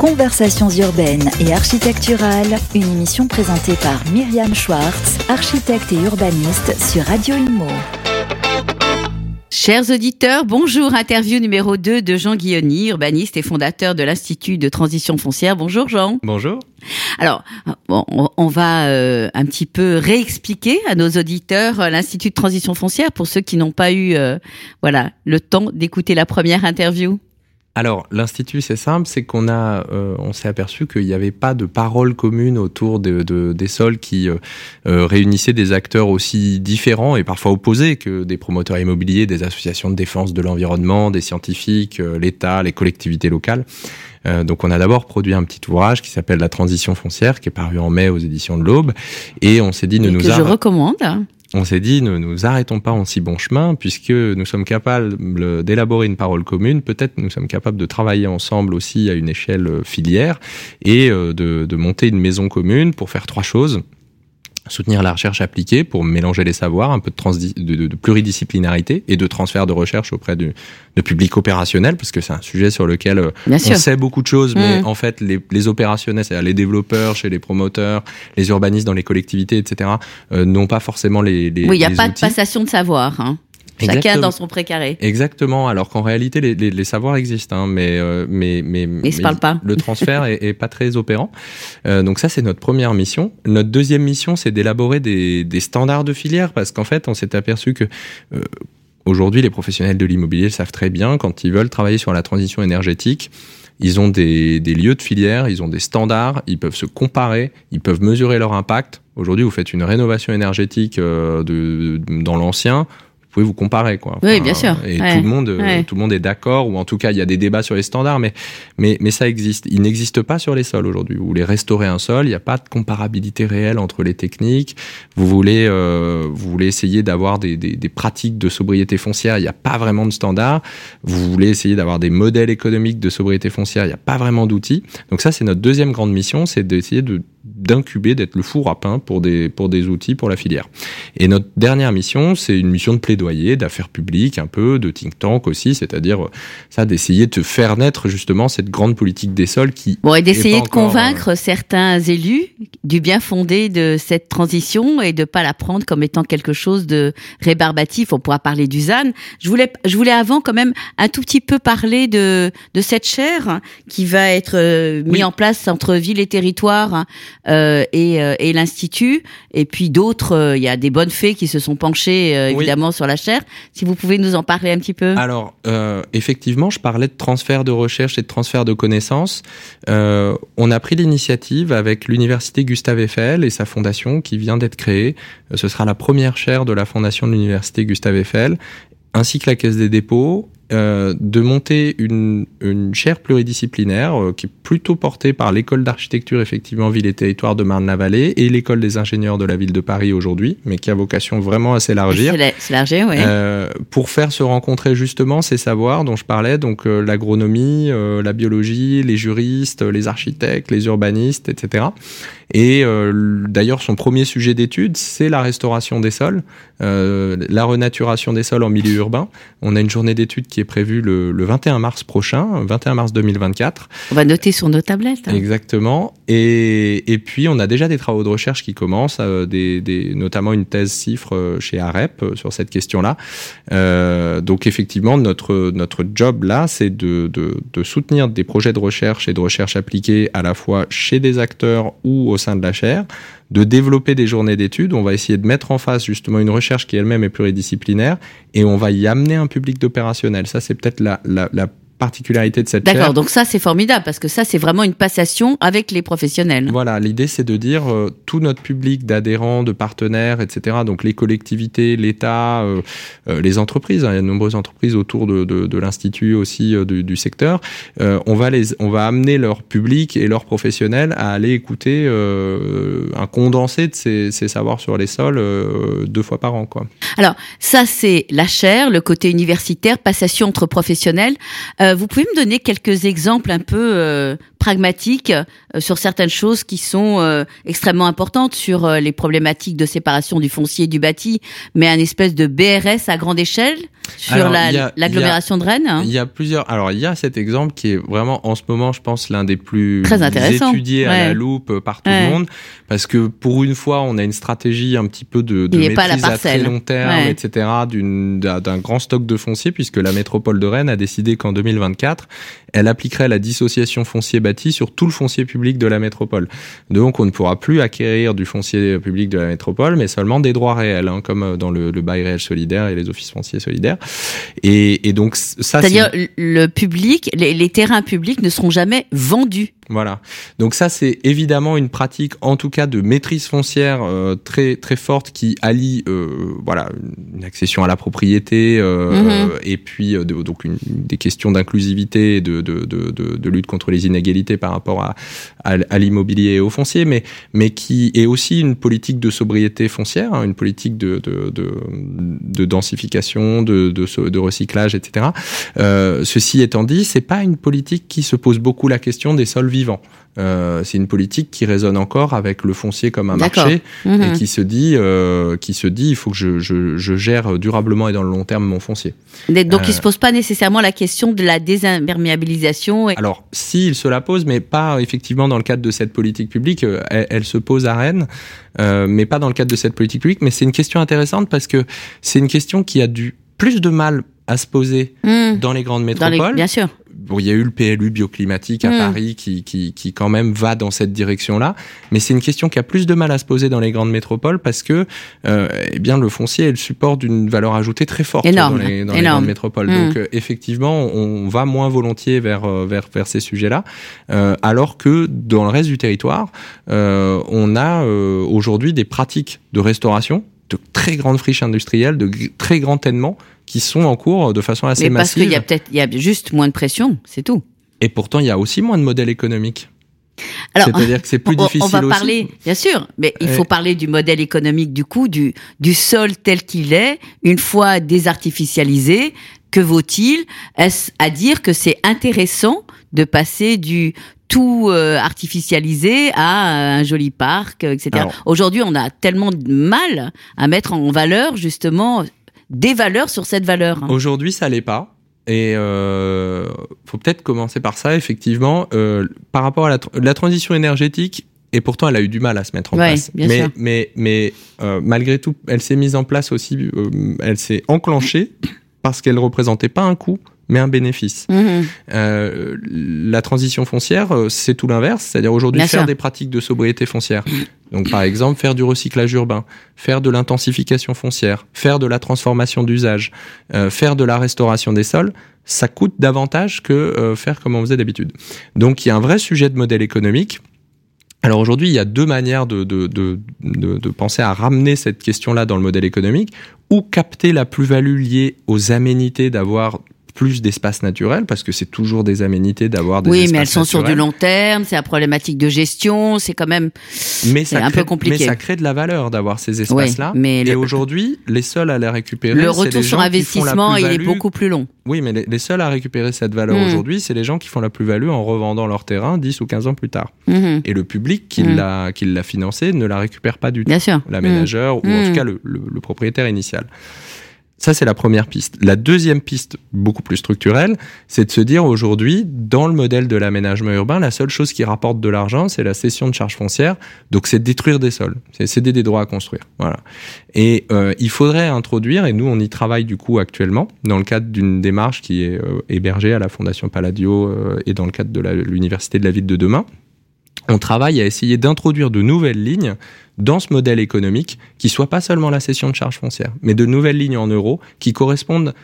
Conversations urbaines et architecturales, une émission présentée par Myriam Schwartz, architecte et urbaniste sur Radio Imo. Chers auditeurs, bonjour. Interview numéro 2 de Jean Guilloni, urbaniste et fondateur de l'Institut de transition foncière. Bonjour Jean. Bonjour. Alors, on, va euh, un petit peu réexpliquer à nos auditeurs euh, l'Institut de transition foncière pour ceux qui n'ont pas eu euh, voilà, le temps d'écouter la première interview. Alors, l'institut, c'est simple, c'est qu'on a, euh, on s'est aperçu qu'il n'y avait pas de parole commune autour de, des sols qui euh, euh, réunissaient des acteurs aussi différents et parfois opposés que des promoteurs immobiliers, des associations de défense de l'environnement, des scientifiques, l'État, les collectivités locales. donc on a d'abord produit un petit ouvrage qui s'appelle La transition foncière, qui est paru en mai aux éditions de l'Aube, et on s'est dit ne nous que je recommande on s'est dit ne nous arrêtons pas en si bon chemin puisque nous sommes capables d'élaborer une parole commune. Peut-être nous sommes capables de travailler ensemble aussi à une échelle filière et euh, de, de monter une maison commune pour faire trois choses soutenir la recherche appliquée pour mélanger les savoirs, un peu de, de, pluridisciplinarité et de transfert de recherche auprès du, de public opérationnel, parce que c'est un sujet sur lequel euh, on sait beaucoup de choses, mais mm. en fait les, les opérationnels, c'est-à-dire les développeurs chez les promoteurs, les urbanistes dans les collectivités, etc., euh, n'ont pas forcément les, les Oui, il n'y a pas de passation de savoir. Hein. Chacun dans son précaré. Exactement. Alors qu'en réalité, les, les, les, savoirs existent, hein, mais, euh, mais, mais, mais, se pas. le transfert est, est, pas très opérant. Euh, donc ça, c'est notre première mission. Notre deuxième mission, c'est d'élaborer des, des, standards de filière, parce qu'en fait, on s'est aperçu que euh, aujourd'hui, les professionnels de l'immobilier savent très bien quand ils veulent travailler sur la transition énergétique. Ils ont des, des, lieux de filière, ils ont des standards, ils peuvent se comparer, ils peuvent mesurer leur impact. Aujourd'hui, vous faites une rénovation énergétique euh, de, dans l'ancien, pouvez vous comparer quoi. oui, bien sûr. Et tout le monde, euh, tout le monde est d'accord, ou en tout cas il y a des débats sur les standards, mais mais mais ça existe. Il n'existe pas sur les sols aujourd'hui. Vous voulez restaurer un sol, il n'y a pas de comparabilité réelle entre les techniques. Vous voulez euh, vous voulez essayer d'avoir des, des, des, pratiques de sobriété foncière, il n'y a pas vraiment de standards. Vous voulez essayer d'avoir des modèles économiques de sobriété foncière, il n'y a pas vraiment d'outils. Donc ça c'est notre deuxième grande mission, c'est d'essayer de d'incuber, d'être le four à pain pour des, pour des outils pour la filière. Et notre dernière mission, c'est une mission de plaidoyer, d'affaires publiques, un peu, de think tank aussi, c'est-à-dire euh, ça, d'essayer de faire naître justement cette grande politique des sols qui... Bon, et d'essayer de convaincre euh, certains élus du bien fondé de cette transition et de pas la prendre comme étant quelque chose de rébarbatif. On pourra parler du ZAN. Je voulais, je voulais avant quand même un tout petit peu parler de, de cette chaire qui va être euh, mise en place entre ville et territoire euh, et, euh, et l'Institut. Et puis d'autres, euh, il y a des bonnes fées qui se sont penchées évidemment sur la chaire. Si vous pouvez nous en parler un petit peu. Alors, effectivement, je parlais de transfert de recherche et de transfert de connaissances. on a pris l'initiative avec l'université Gustave Eiffel et sa fondation qui vient d'être créée. Ce sera la première chaire de la fondation de l'université Gustave Eiffel ainsi que la Caisse des dépôts euh, de monter une, une chaire pluridisciplinaire euh, qui est plutôt portée par l'école d'architecture effectivement ville et territoire de Marne-la-Vallée et l'école des ingénieurs de la ville de Paris aujourd'hui, mais qui a vocation vraiment à s'élargir. S'élargir, oui. Euh, pour faire se rencontrer justement ces savoirs dont je parlais, donc l'agronomie, la biologie, les juristes, les architectes, les urbanistes, etc. Et d'ailleurs, son premier sujet d'étude, c'est la restauration des sols, la renaturation des sols en milieu urbain. On a une journée d'études qui est prévu le, le, 21 mars prochain, 21 mars 2024. On va noter sur nos tablettes. Hein. Exactement. Et, et, puis, on a déjà des travaux de recherche qui commencent, euh, des, des, notamment une thèse cifre euh, chez AREP euh, sur cette question-là. Euh, donc, effectivement, notre, notre job là, c'est de, de, de, soutenir des projets de recherche et de recherche appliquée à la fois chez des acteurs ou au sein de la chaire de développer des journées d'études. On va essayer de mettre en face justement une recherche qui elle-même est pluridisciplinaire et on va y amener un public d'opérationnel. Ça, c'est peut-être la, la, la particularité de cette D'accord, donc ça c'est formidable parce que ça c'est vraiment une passation avec les professionnels. Voilà, l'idée c'est de dire euh, tout notre public d'adhérents, de partenaires, etc. Donc les collectivités, l'État, euh, euh, les entreprises, hein, il y a de nombreuses entreprises autour de, de, de l'institut aussi du, du, secteur. On va les, on va amener leur public et leurs professionnels à aller écouter un condensé de ces, ces, savoirs sur les sols deux fois par an, quoi. Alors ça c'est la chaire, le côté universitaire, passation entre professionnels. Euh, vous pouvez me donner quelques exemples un peu euh, pragmatique euh, sur certaines choses qui sont euh, extrêmement importantes sur euh, les problématiques de séparation du foncier et du bâti, mais un espèce de BRS à grande échelle sur l'agglomération de Rennes. Il y a plusieurs. Alors il y a cet exemple qui est vraiment en ce moment, je pense, l'un des plus Très intéressant. étudiés à la loupe par tout le monde, parce que pour une fois, on a une stratégie un petit peu de, de maîtrise à très long terme, etc., d'un grand stock de foncier, puisque la métropole de Rennes a décidé qu'en 2024, elle appliquerait la dissociation foncier bâti sur tout le foncier public de la métropole. Donc on ne pourra plus acquérir du foncier public de la métropole, mais seulement des droits réels, hein, comme dans le, le, bail réel solidaire et les offices fonciers solidaires. Et, et donc ça, c'est-à-dire le public, les, les terrains publics ne seront jamais vendus. Voilà. Donc ça, c'est évidemment une pratique, en tout cas, de maîtrise foncière euh, très très forte qui allie, euh, voilà, une accession à la propriété euh, mhm. et puis de, donc une, des questions d'inclusivité, de, de, de, de, lutte contre les inégalités par rapport à, à, l'immobilier et au foncier, mais mais qui est aussi une politique de sobriété foncière, hein, une politique de de, de, de densification, de, de, recyclage, etc. ceci étant dit, c'est pas une politique qui se pose beaucoup la question des sols vivant. Euh, c'est une politique qui résonne encore avec le foncier comme un marché et mhm. qui se dit, euh, qui se dit, il faut que je, je, je, gère durablement et dans le long terme mon foncier. Donc, euh, il se pose pas nécessairement la question de la désimperméabilisation. Alors, si il se la pose, mais pas effectivement dans le cadre de cette politique publique. Euh, elle, elle se pose à Rennes, euh, mais pas dans le cadre de cette politique publique. Mais c'est une question intéressante parce que c'est une question qui a du plus de mal à se poser hmm. dans les grandes métropoles. bien sûr bon, il y a eu le PLU bioclimatique à hmm. Paris qui, qui, qui, quand même va dans cette direction-là, mais c'est une question qui a plus de mal à se poser dans les grandes métropoles parce que, euh, eh bien, le foncier est le support d'une valeur ajoutée très forte dans, les, dans les, grandes métropoles. Hmm. Donc, euh, effectivement, on va moins volontiers vers euh, vers vers ces sujets-là, euh, alors que dans le reste du territoire, on a aujourd'hui des pratiques de restauration de très grandes friches industrielles, de très grands tènements qui sont en cours de façon assez Mais parce qu'il y a peut-être, il y a juste moins de pression, c'est tout. Et pourtant, il y a aussi moins de modèles économiques. C'est-à-dire que c'est plus difficile. On va parler, bien sûr, mais il faut parler du modèle économique du coup, du, du sol tel qu'il est, une fois désartificialisé. Que vaut-il? Est-ce à dire que c'est intéressant de passer du tout euh, artificialisé à un joli parc, etc. Aujourd'hui, on a tellement de mal à mettre en valeur justement des valeurs sur cette valeur. Hein. Aujourd'hui, ça l'est pas. Et euh, faut peut-être commencer par ça, effectivement. Euh, par rapport à la, transition énergétique, et pourtant elle a eu du mal à se mettre en place. mais, mais, mais euh, malgré tout, elle s'est mise en place aussi, euh, elle s'est enclenchée parce qu'elle représentait pas un coût, mais un bénéfice. Mhm. Euh, la transition foncière, euh, c'est tout l'inverse, c'est-à-dire aujourd'hui faire des pratiques de sobriété foncière. Donc par exemple, faire du recyclage urbain, faire de l'intensification foncière, faire de la transformation d'usage, euh, faire de la restauration des sols, ça coûte davantage que euh, faire comme on faisait d'habitude. Donc il y a un vrai sujet de modèle économique. Alors aujourd'hui, il y a deux manières de, de, de, de, penser à ramener cette question-là dans le modèle économique, ou capter la plus-value liée aux aménités d'avoir plus d'espace naturel parce que c'est toujours des aménités d'avoir des oui mais elles sont sur du long terme c'est la problématique de gestion c'est quand même mais ça un peu compliqué. mais ça crée de la valeur d'avoir ces espaces là mais et aujourd'hui les seuls à les récupérer le retour sur investissement il est beaucoup plus long. Oui mais les, seuls à récupérer cette valeur hmm. aujourd'hui c'est les gens qui font la plus value en revendant leur terrain 10 ou 15 ans plus tard. Hmm. et le public qui hmm. l'a qui l'a financé ne la récupère pas du tout. bien sûr l'aménageur ou en tout cas le, le propriétaire initial ça, c'est la première piste. La deuxième piste, beaucoup plus structurelle, c'est de se dire aujourd'hui, dans le modèle de l'aménagement urbain, la seule chose qui rapporte de l'argent, c'est la cession de charges foncières. Donc, c'est détruire des sols, c'est céder des droits à construire. Voilà. Et euh, il faudrait introduire, et nous, on y travaille du coup actuellement, dans le cadre d'une démarche qui est euh, hébergée à la Fondation Palladio euh, et dans le cadre de l'Université de la ville de demain. On travaille à essayer d'introduire de nouvelles lignes dans ce modèle économique qui soit pas seulement la cession de charges foncières, mais de nouvelles lignes en euros qui correspondent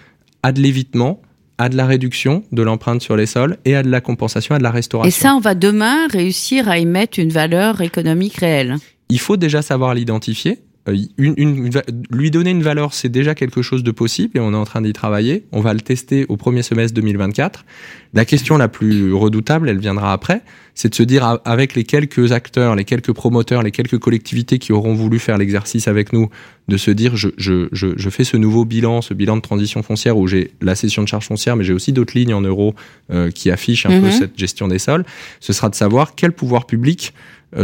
à de l'évitement, à de la réduction de l'empreinte sur les sols et à de la compensation, à de la restauration. Et ça, on va demain réussir à y mettre une valeur économique réelle. Il faut déjà savoir l'identifier. Euh, une, lui donner une valeur, c'est déjà quelque chose de possible et on est en train d'y travailler. On va le tester au premier semestre 2024. La question la plus redoutable, elle viendra après, c'est de se dire avec les quelques acteurs, les quelques promoteurs, les quelques collectivités qui auront voulu faire l'exercice avec nous, de se dire je, je, je, je, fais ce nouveau bilan, ce bilan de transition foncière où j'ai la cession de charges foncières, mais j'ai aussi d'autres lignes en euros euh, qui affichent un peu mhm. cette gestion des sols. Ce sera de savoir quel pouvoir public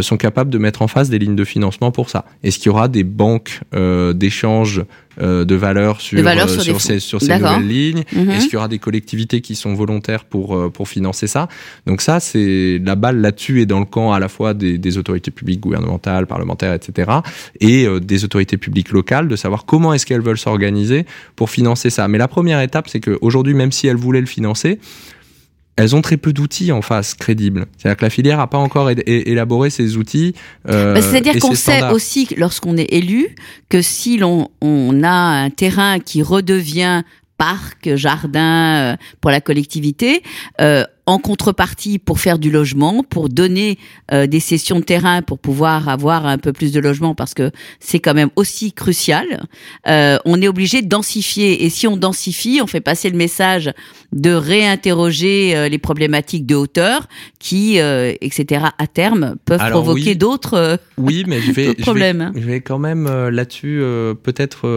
sont capables de mettre en face des lignes de financement pour ça. Est-ce qu'il y aura des banques euh, d'échange euh, de valeurs sur, sur, ces, sur, ces, nouvelles lignes? Mhm. Est-ce qu'il y aura des collectivités qui sont volontaires pour, pour financer ça? Donc ça, c'est la balle là-dessus est dans le camp à la fois des, des autorités publiques gouvernementales, parlementaires, etc. et des autorités publiques locales de savoir comment est-ce qu'elles veulent s'organiser pour financer ça. Mais la première étape, c'est qu'aujourd'hui, même si elles voulaient le financer, elles ont très peu d'outils en face crédibles. C'est-à-dire que la filière n'a pas encore élaboré ces outils. Euh, bah, C'est-à-dire qu'on sait aussi, lorsqu'on est élu, que si l'on on a un terrain qui redevient parc, jardin euh, pour la collectivité, euh, en contrepartie pour faire du logement, pour donner euh, des sessions de terrain pour pouvoir avoir un peu plus de logement parce que c'est quand même aussi crucial. Euh, on est obligé de densifier et si on densifie, on fait passer le message de réinterroger euh, les problématiques de hauteur qui, etc. à terme peuvent provoquer d'autres euh, oui, mais je vais, problèmes. Je vais, je vais quand même là-dessus peut-être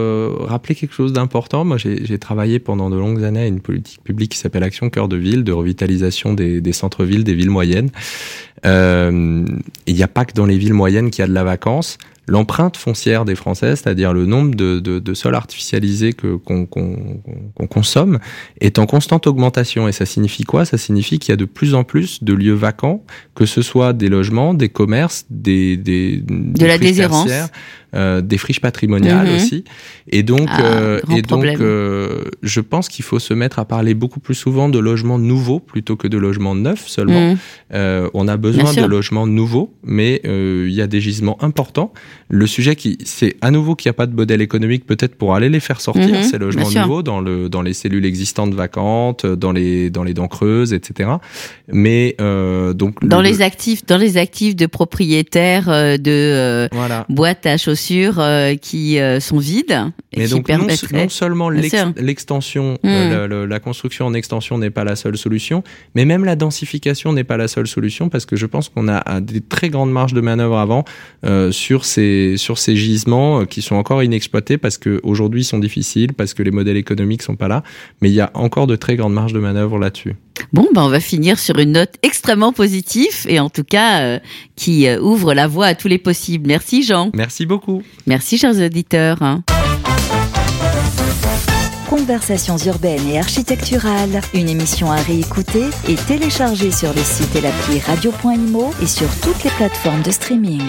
rappeler quelque chose d'important. Moi, j'ai travaillé pendant de longues années à une politique publique qui s'appelle Action Cœur de Ville de revitalisation des, centres-villes, des villes moyennes. Euh, il n'y a pas que dans les villes moyennes qu'il y a de la vacance l'empreinte foncière des Français, c'est-à-dire le nombre de, de, de sols artificialisés que qu'on consomme, est en constante augmentation. Et ça signifie quoi? Ça signifie qu'il y a de plus en plus de lieux vacants, que ce soit des logements, des commerces, des, des de la déshérence. Euh, des friches patrimoniales mhm. aussi. Et donc, ah, euh, et donc euh, je pense qu'il faut se mettre à parler beaucoup plus souvent de logements nouveaux plutôt que de logements neufs seulement. Mhm. On a besoin de logements nouveaux, mais il y a des gisements importants. Le sujet, qui, c'est à nouveau qu'il n'y a pas de modèle économique peut-être pour aller les faire sortir, mhm, ces logements nouveaux, dans, le, dans les cellules existantes vacantes, dans les, dans les dents creuses, etc. Mais donc dans les actifs, dans les actifs de propriétaires de boîtes à chaussures qui sont vides. Et Mais donc non, non, seulement l'extension, mhm. la, construction en extension n'est pas la seule solution, mais même la densification n'est pas la seule solution parce que je pense qu'on a des très grandes marges de manœuvre avant sur ces sur ces gisements euh, qui sont encore inexploités parce qu'aujourd'hui ils sont difficiles, parce que les modèles économiques sont pas là, mais il y a encore de très grandes marges de manœuvre là-dessus. Bon, ben on va finir sur une note extrêmement positive et en tout cas euh, qui euh, ouvre la voie à tous les possibles. Merci Jean. Merci beaucoup. Merci chers auditeurs. Conversations urbaines et architecturales, une émission à réécouter et télécharger sur le site et l'appli radio.imo et sur toutes les plateformes de streaming.